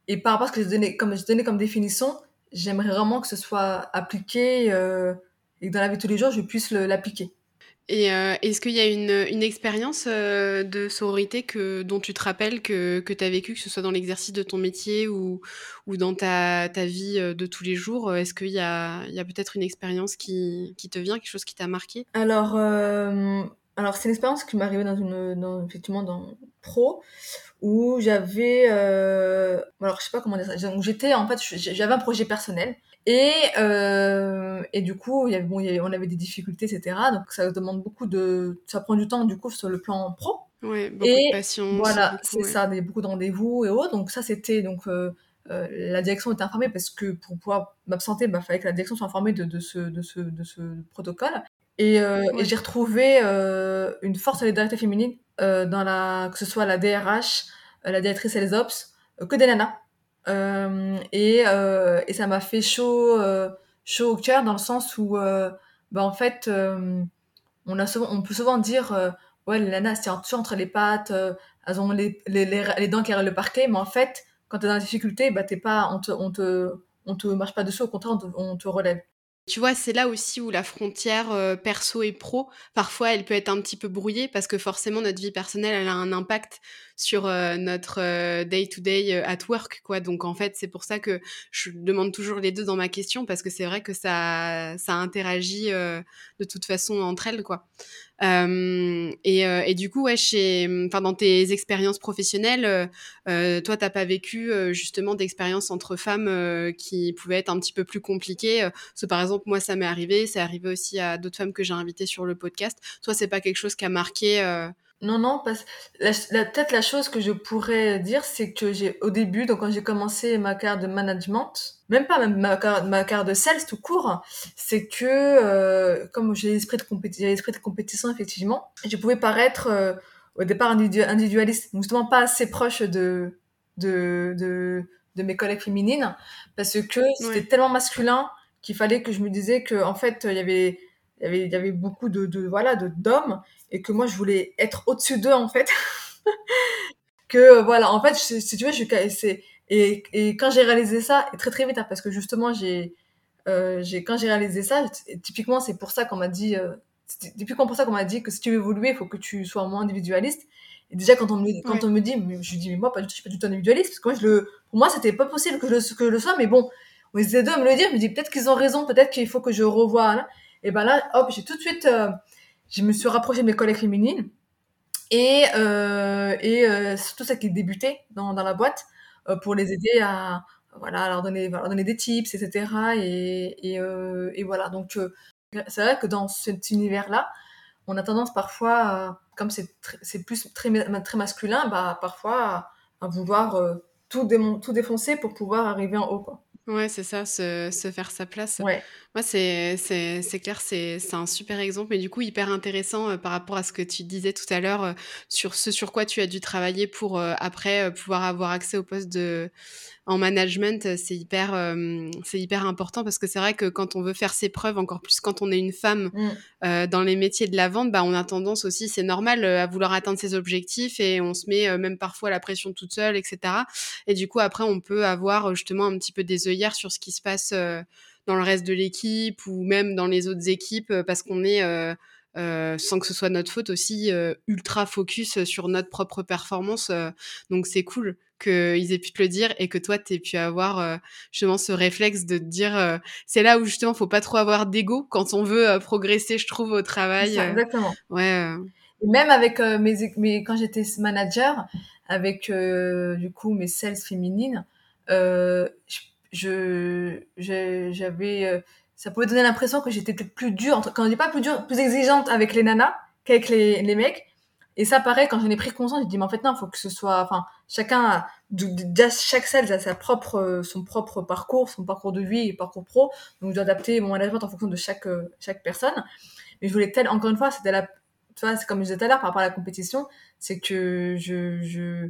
et par rapport à ce que je donnais comme je donnais comme définition, j'aimerais vraiment que ce soit appliqué euh, et que dans la vie de tous les jours, je puisse l'appliquer. Et euh, est-ce qu'il y a une, expérience euh, de sororité dont tu te rappelles que, que tu as vécu, que ce soit dans l'exercice de ton métier ou, dans ta, vie euh, de tous les jours? Est-ce qu'il y a, peut-être une expérience qui, te vient, quelque chose qui t'a marqué? Alors, c'est une expérience qui m'est arrivée dans une, effectivement dans pro où j'avais, alors je sais pas comment dire j'étais en fait, j'avais un projet personnel et, euh, et du coup, il y avait, bon, il y avait, on avait des difficultés, etc. Donc ça demande beaucoup de, ça prend du temps du coup sur le plan pro. Ouais, beaucoup et de patience. Voilà, c'est ça, a beaucoup de rendez-vous et autres. Donc ça, c'était donc euh, euh, la direction était informée parce que pour pouvoir m'absenter, il bah, fallait que la direction soit informée de, de, ce, de, ce, de ce protocole. Et, euh, et j'ai retrouvé euh, une forte solidarité féminine dans la, que ce soit la DRH, la directrice et les ops, que des nanas. Euh, et, euh, et ça m'a fait chaud, euh, chaud au cœur dans le sens où, bah, en fait, on, a souvent, on peut souvent dire ouais, les nanas, c'est toujours entre les pattes, elles ont les, les, les, dents qui arrivent le parquet, mais en fait, quand tu es dans la difficulté, bah, t'es pas, on te, on te, on te marche pas dessus, au contraire, on te relève. Tu vois, c'est là aussi où la frontière perso et pro, parfois, elle peut être un petit peu brouillée parce que forcément, notre vie personnelle, elle a un impact sur notre day-to-day at work, quoi. Donc, en fait, c'est pour ça que je demande toujours les deux dans ma question parce que c'est vrai que ça, ça interagit de toute façon entre elles, quoi. Et, du coup, chez, enfin, dans tes expériences professionnelles, euh toi, t'as pas vécu justement d'expériences entre femmes qui pouvaient être un petit peu plus compliquées. Parce que, par exemple, moi, ça m'est arrivé, c'est arrivé aussi à d'autres femmes que j'ai invitées sur le podcast. Toi, c'est pas quelque chose qui a marqué Non, non, parce la, la- peut-être la chose que je pourrais dire, c'est que j'ai au début, donc quand j'ai commencé ma carrière de management, même pas même ma, ma carrière de sales tout court, c'est que euh, comme j'ai l'esprit de compétition, l'esprit de compétition effectivement, je pouvais paraître euh, au départ individu- individualiste, donc justement pas assez proche de de de, de mes collègues féminines, parce que c'était tellement masculin qu'il fallait que je me disais que en fait il y avait il y avait il y avait beaucoup de, de voilà de d'hommes et que moi je voulais être au-dessus d'eux en fait [LAUGHS] que euh, voilà en fait je- si tu veux je suis et, et quand j'ai réalisé ça et très très vite hein, parce que justement j'ai euh, j'ai quand j'ai réalisé ça typiquement c'est pour ça qu'on m'a dit euh, c'est typiquement pour ça qu'on m'a dit que si tu veux évoluer il faut que tu sois moins individualiste et déjà quand on me quand Ouais. on me dit je dis mais moi pas du tout je suis pas du tout individualiste parce que moi je le pour moi c'était pas possible que je, le- que je le sois mais bon on essaie de me le dire je me dis peut-être qu'ils ont raison peut-être qu'il faut que je revoie là. et ben là hop j'ai tout de suite euh, je me suis rapprochée de mes collègues féminines et, euh, euh, surtout celles qui débutaient dans, la boîte euh, pour les aider à voilà leur donner des tips etc et voilà. Donc c'est vrai que dans cet univers là on a tendance parfois comme c'est plus très ma- très masculin bah parfois à, vouloir tout défoncer pour pouvoir arriver en haut Ouais, c'est ça, se, se faire sa place. ouais Moi, c'est, c'est, c'est clair, c'est, c'est un super exemple, mais du coup, hyper intéressant euh, par rapport à ce que tu disais tout à l'heure euh, sur ce sur quoi tu as dû travailler pour euh, après pouvoir avoir accès au poste de en management. euh, C'est hyper, euh, c'est hyper important parce que c'est vrai que quand on veut faire ses preuves, encore plus quand on est une femme Mm. euh, dans les métiers de la vente, bah, on a tendance aussi, c'est normal, euh, à vouloir atteindre ses objectifs et on se met même parfois la pression toute seule, etc. Et du coup, après, on peut avoir justement un petit peu des œillères sur ce qui se passe dans le reste de l'équipe ou même dans les autres équipes parce qu'on est, euh, euh, sans que ce soit notre faute aussi, euh, ultra focus sur notre propre performance. euh. donc, c'est cool qu'ils aient pu te le dire et que toi, tu aies pu avoir euh, justement ce réflexe de te dire... euh, c'est là où justement, faut pas trop avoir d'ego quand on veut euh, progresser, je trouve, au travail. ça euh. exactement ouais, euh, Et même avec euh, mes, mes quand j'étais manager, avec euh, du coup mes sales féminines, euh, je j'avais euh, ça pouvait donner l'impression que j'étais peut-être plus dure, quand on dit pas plus dure, plus exigeante avec les nanas qu'avec les, les mecs. Et ça, pareil, quand j'en ai pris conscience, j'ai dit, mais en fait, non, il faut que ce soit, enfin, chacun a, déjà, chaque sales a sa propre, euh, son propre parcours, son parcours de vie et parcours pro. Donc, je dois adapter mon management en fonction de chaque, euh, chaque personne. Mais je voulais tel, encore une fois, c'était la, tu vois, c'est comme je disais tout à l'heure par rapport à la compétition, c'est que je, je,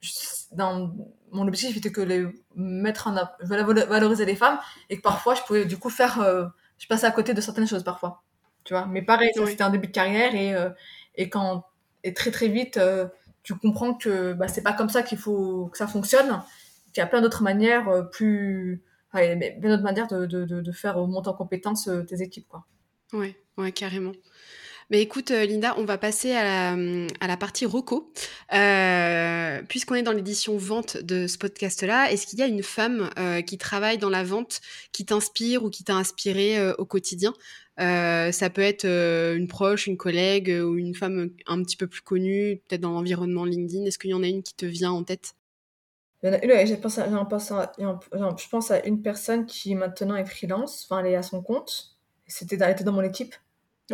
je- dans mon objectif était que les mettre en valoriser les femmes et que parfois je pouvais du coup faire euh, je passais à côté de certaines choses parfois tu vois? Mais pareil Oui. c'était un début de carrière et euh, et quand et très très vite euh, tu comprends que bah, c'est pas comme ça qu'il faut que ça fonctionne qu'il y a plein d'autres manières plus plein d'autres manières de, de, de, de faire monter en compétence tes équipes quoi ouais, ouais, carrément. Mais écoute, euh, Linda, on va passer à la, hum, à la partie reco. Euh, Puisqu'on est dans l'édition vente de ce podcast-là, est-ce qu'il y a une femme euh, qui travaille dans la vente qui t'inspire ou qui t'a inspiré euh, au quotidien? Ça peut être une proche, une collègue ou une femme un petit peu plus connue, peut-être dans l'environnement LinkedIn. Est-ce qu'il y en a une qui te vient en tête? Je pense à une personne qui maintenant est freelance, enfin elle est à son compte. C'était, elle était dans mon équipe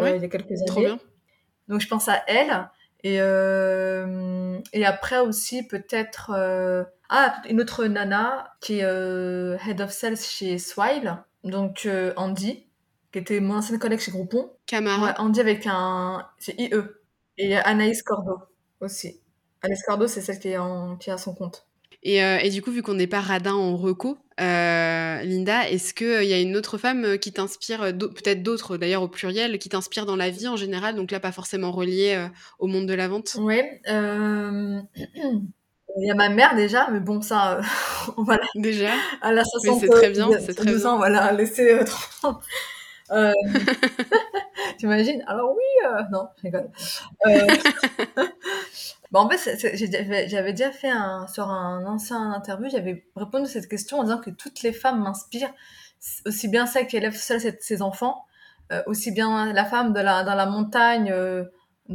Ouais, il y a quelques Trop années. bien. Donc je pense à elle. Et, euh, et après aussi peut-être euh, ah, une autre nana qui est euh, Head of Sales chez Swile, donc euh, Andy, qui était mon ancienne collègue chez Groupon. Camara. Ouais, Andy avec un... C'est IE. Et a Anaïs Cordo aussi. Anaïs Cordo, c'est celle qui est, en... qui est à son compte. Et, euh, et du coup, vu qu'on n'est pas radin en reco, euh, Linda, est-ce qu'il y a une autre femme euh, qui t'inspire, euh, peut-être d'autres d'ailleurs au pluriel, qui t'inspire dans la vie en général, donc là pas forcément reliée euh, au monde de la vente? Ouais. euh, Il [CLEARS THROAT] y a ma mère déjà, mais bon, ça, euh, [LAUGHS] la Déjà? Elle a Mais 60 c'est très bien, c'est très 62 bien. ans, voilà, laisser euh, [LAUGHS] 30. Euh, [LAUGHS] T'imagines? Alors oui, euh, non, je rigole. Euh, [LAUGHS] en fait, j'avais déjà fait un, sur un ancien interview, j'avais répondu à cette question en disant que toutes les femmes m'inspirent, aussi bien celles qui élèvent seules ses, ses enfants, euh, aussi bien la femme de la, dans la montagne,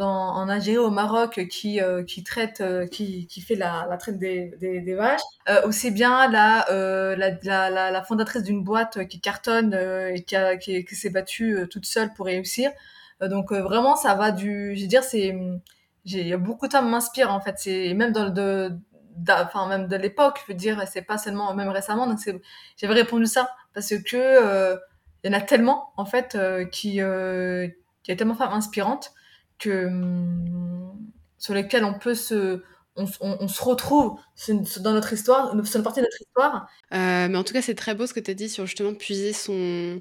en Algérie, au Maroc, qui, euh, qui traite, euh, qui, qui fait la, la traite des, des, vaches, euh, aussi bien la, la, la, fondatrice d'une boîte qui cartonne et qui, a, qui, qui s'est battue toute seule pour réussir. Donc vraiment, ça va du, je veux dire, c'est j'ai beaucoup de femmes m'inspirent en fait. C'est même dans de, enfin même de l'époque, je veux dire, c'est pas seulement même récemment. Donc j'avais répondu ça parce que il y en a tellement en fait qui euh, qui a tellement de femmes inspirantes que hum, sur lesquelles on peut se on, on, se retrouve dans notre histoire, c'est une partie de notre histoire. mais en tout cas, c'est très beau ce que tu as dit sur justement puiser son,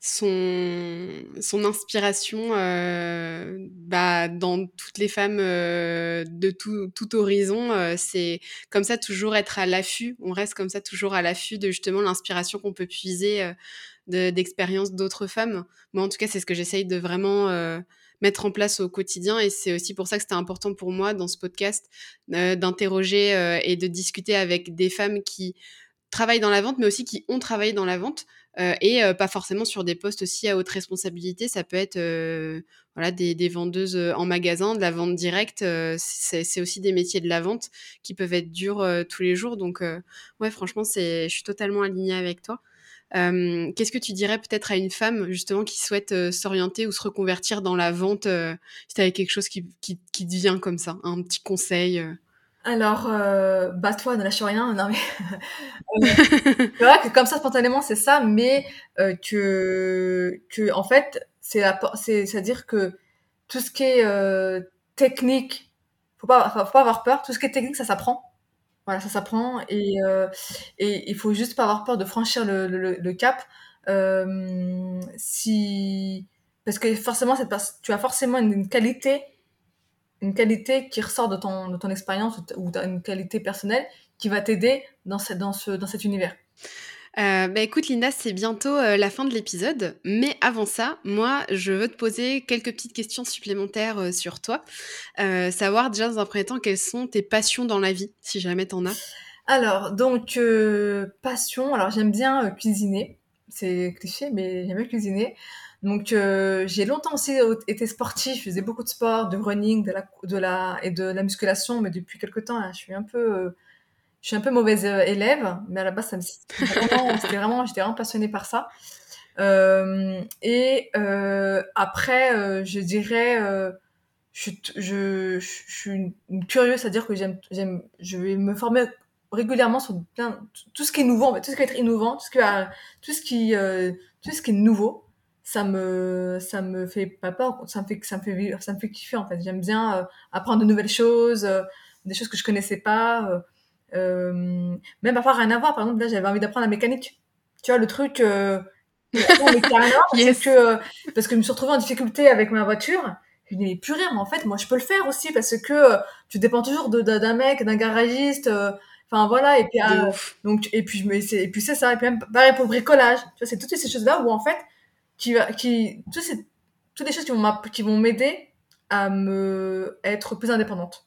son, son inspiration euh, bah, dans toutes les femmes euh, de tout, tout horizon. Euh, c'est comme ça toujours être à l'affût. On reste comme ça toujours à l'affût de justement l'inspiration qu'on peut puiser d'expériences d'autres femmes. Moi, en tout cas, c'est ce que j'essaye de vraiment mettre en place au quotidien. Et c'est aussi pour ça que c'était important pour moi dans ce podcast d'interroger et de discuter avec des femmes qui travaillent dans la vente, mais aussi qui ont travaillé dans la vente. Euh, et euh, pas forcément sur des postes aussi à haute responsabilité. Ça peut être euh, voilà, des, des, vendeuses en magasin, de la vente directe. c'est aussi des métiers de la vente qui peuvent être durs tous les jours. Donc, ouais, franchement, je suis totalement alignée avec toi. Qu'est-ce que tu dirais peut-être à une femme justement qui souhaite s'orienter ou se reconvertir dans la vente Si tu avais quelque chose qui, qui, qui, te vient comme ça, un petit conseil alors, euh, toi ne lâche rien. Non, mais [LAUGHS] [LAUGHS] c'est vrai que comme ça, spontanément, c'est ça, mais euh, que, que, en fait, c'est c'est-à-dire que tout ce qui est euh, technique, faut pas, faut pas avoir peur. Tout ce qui est technique, ça s'apprend. Voilà, ça s'apprend et, euh, et il faut juste pas avoir peur de franchir le, cap. Euh, si parce que forcément, cette tu as forcément une qualité une qualité qui ressort de ton, de ton expérience ou une qualité personnelle qui va t'aider dans, dans, ce, dans cet univers. Euh, bah écoute Linda, c'est bientôt euh, la fin de l'épisode, mais avant ça, moi, je veux te poser quelques petites questions supplémentaires euh, sur toi. Savoir déjà dans un premier temps quelles sont tes passions dans la vie, si jamais t'en as. Alors, donc, passion, alors j'aime bien cuisiner, c'est cliché, mais j'aime bien cuisiner. Donc j'ai longtemps aussi été sportif, je faisais beaucoup de sport, de running, de la, et de la musculation, mais depuis quelques temps, je suis un peu, je suis un peu mauvaise euh, élève, mais à la base, ça me, c'était [LAUGHS] vraiment, j'étais vraiment passionnée par ça. Euh, et euh, après, je dirais, je, je, je, suis une, curieuse, c'est-à-dire que j'aime, j'aime, je vais me former régulièrement sur plein, tout ce qui est nouveau, en fait, tout ce qui va être innovant, tout ce qui, tout ce qui, tout ce qui est nouveau. Ça me ça me fait pas peur ça me fait ça me fait vivre ça me fait kiffer en fait. J'aime bien euh, apprendre de nouvelles choses euh, des choses que je connaissais pas euh, euh même parfois rien à voir. Par exemple là j'avais envie d'apprendre la mécanique. Tu vois le truc euh, [LAUGHS] yes. que parce que je me suis retrouvée en difficulté avec ma voiture. Je me dis mais purée mais en fait moi je peux le faire aussi parce que tu dépends toujours d'un mec d'un garagiste enfin voilà et puis donc et puis me et puis c'est ça et puis même pareil pour le bricolage. Tu vois c'est toutes ces choses là où en fait qui qui, toutes, ces, toutes les choses qui vont, qui vont m'aider à me être plus indépendante.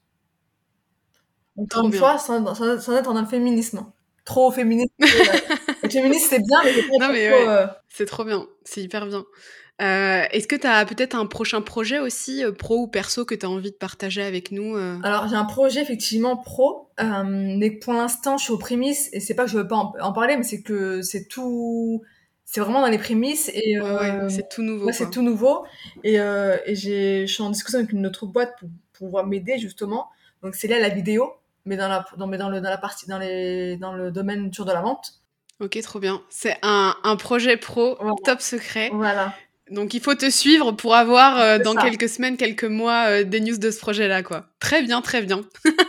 Encore une fois, sans, sans, être dans le féminisme. Trop féministe. [LAUGHS] le féminisme, c'est bien, mais c'est trop, euh, C'est trop bien. C'est hyper bien. Euh, Est-ce que tu as peut-être un prochain projet aussi, euh, pro ou perso, que tu as envie de partager avec nous euh? Alors, j'ai un projet effectivement pro, mais pour l'instant, je suis aux prémices, et c'est pas que je veux pas en, en parler, mais c'est que c'est tout c'est vraiment dans les prémices et c'est tout nouveau. Ouais, c'est tout nouveau et, je suis en discussion avec une autre boîte pour, pouvoir m'aider justement. Donc c'est là la vidéo, mais dans la, dans, mais dans le, dans la partie, dans les, dans le domaine sur de la vente. Ok, trop bien. C'est un, un projet pro top secret. Voilà. Donc il faut te suivre pour avoir euh, dans quelques semaines, quelques mois euh, des news de ce projet-là, quoi. Très bien, très bien. [LAUGHS]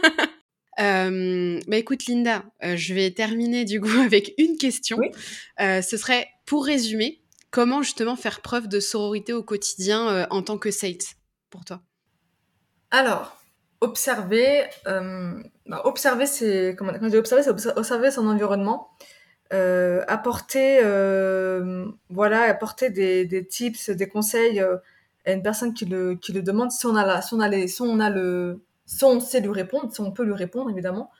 Euh, bah écoute Linda, euh, je vais terminer du coup [LAUGHS] avec une question. Oui. Ce serait pour résumer, comment justement faire preuve de sororité au quotidien en tant que sales pour toi? Alors, observer, euh, bah, observer c'est comment quand je dis observer, c'est observer son environnement, euh, apporter voilà, apporter des, des tips, des conseils à une personne qui le qui le demande si on a la, si on a les, si on a le si on sait lui répondre, si on peut lui répondre, évidemment.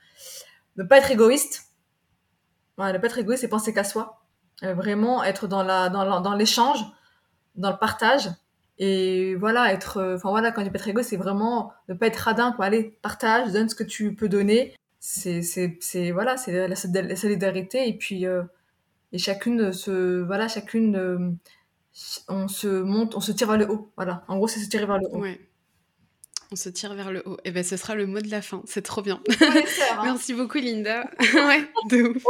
Ne pas être égoïste. Ouais, ne pas être égoïste et penser qu'à soi. Euh, vraiment être dans la dans dans l'échange, dans le partage. Et voilà, être, euh, enfin voilà, quand je dis pas être égoïste, c'est vraiment ne pas être radin, quoi. Allez, partage, donne ce que tu peux donner. C'est, c'est, c'est, voilà, c'est la, solidarité. Et puis, euh, et chacune se, voilà, chacune, euh, on se monte, on se tire vers le haut. Voilà. En gros, c'est se tirer vers le haut. On se tire vers le haut. Et eh ben ce sera le mot de la fin. C'est trop bien. Hein. Merci beaucoup Linda. [LAUGHS] ouais, de ouf.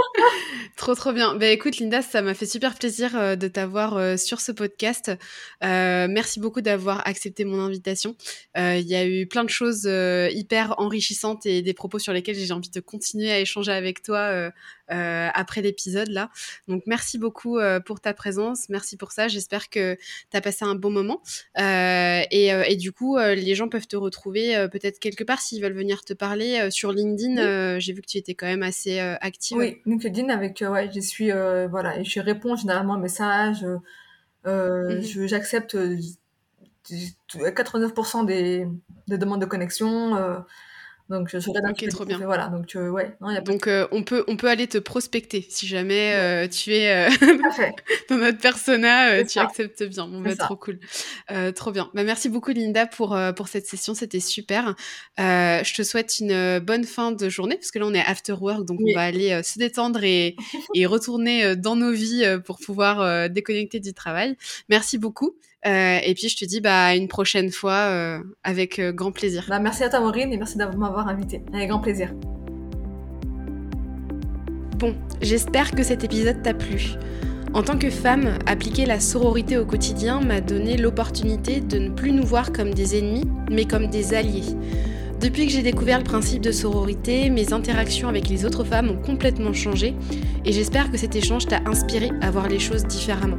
trop trop bien. Ben écoute Linda, ça m'a fait super plaisir euh, de t'avoir euh, sur ce podcast. Euh, merci beaucoup d'avoir accepté mon invitation. Il y a eu plein de choses hyper enrichissantes et des propos sur lesquels j'ai envie de continuer à échanger avec toi après l'épisode là. Donc merci beaucoup pour ta présence. Merci pour ça. J'espère que tu as passé un bon moment. Et, et, du coup, les gens peuvent te retrouver trouver euh, peut-être quelque part s'ils veulent venir te parler euh, sur LinkedIn. Euh, j'ai vu que tu étais quand même assez active. Oui, LinkedIn avec ouais, je suis voilà et je réponds généralement aux messages. Mhm. J'accepte 89% des, des, demandes de connexion. Donc je regarde Ok, trop bien. Voilà, donc euh, ouais. Non, y a donc euh, on peut on peut aller te prospecter si jamais euh, tu es [LAUGHS] dans notre persona, tu acceptes bien. Bon bah, trop cool, trop bien. Bah merci beaucoup Linda pour pour cette session, c'était super. je te souhaite une bonne fin de journée parce que là on est after work, donc on va aller se détendre et [LAUGHS] et retourner dans nos vies pour pouvoir déconnecter du travail. Merci beaucoup. Euh, et puis je te dis bah une prochaine fois euh, avec euh, grand plaisir. Bah, merci à toi Maureen et merci de m'avoir invité. Avec grand plaisir. Bon, j'espère que cet épisode t'a plu. En tant que femme, appliquer la sororité au quotidien m'a donné l'opportunité de ne plus nous voir comme des ennemis, mais comme des alliés. Depuis que j'ai découvert le principe de sororité, mes interactions avec les autres femmes ont complètement changé et j'espère que cet échange t'a inspiré à voir les choses différemment.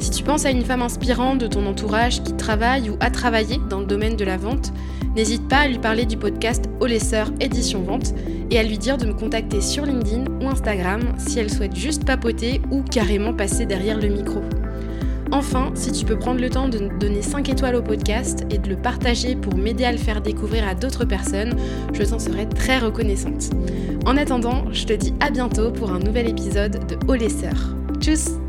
Si tu penses à une femme inspirante de ton entourage qui travaille ou a travaillé dans le domaine de la vente, n'hésite pas à lui parler du podcast Olesseur Édition Vente et à lui dire de me contacter sur LinkedIn ou Instagram si elle souhaite juste papoter ou carrément passer derrière le micro. Enfin, si tu peux prendre le temps de donner 5 étoiles au podcast et de le partager pour m'aider à le faire découvrir à d'autres personnes, je t'en serai très reconnaissante. En attendant, je te dis à bientôt pour un nouvel épisode de Olesseur. Tchuss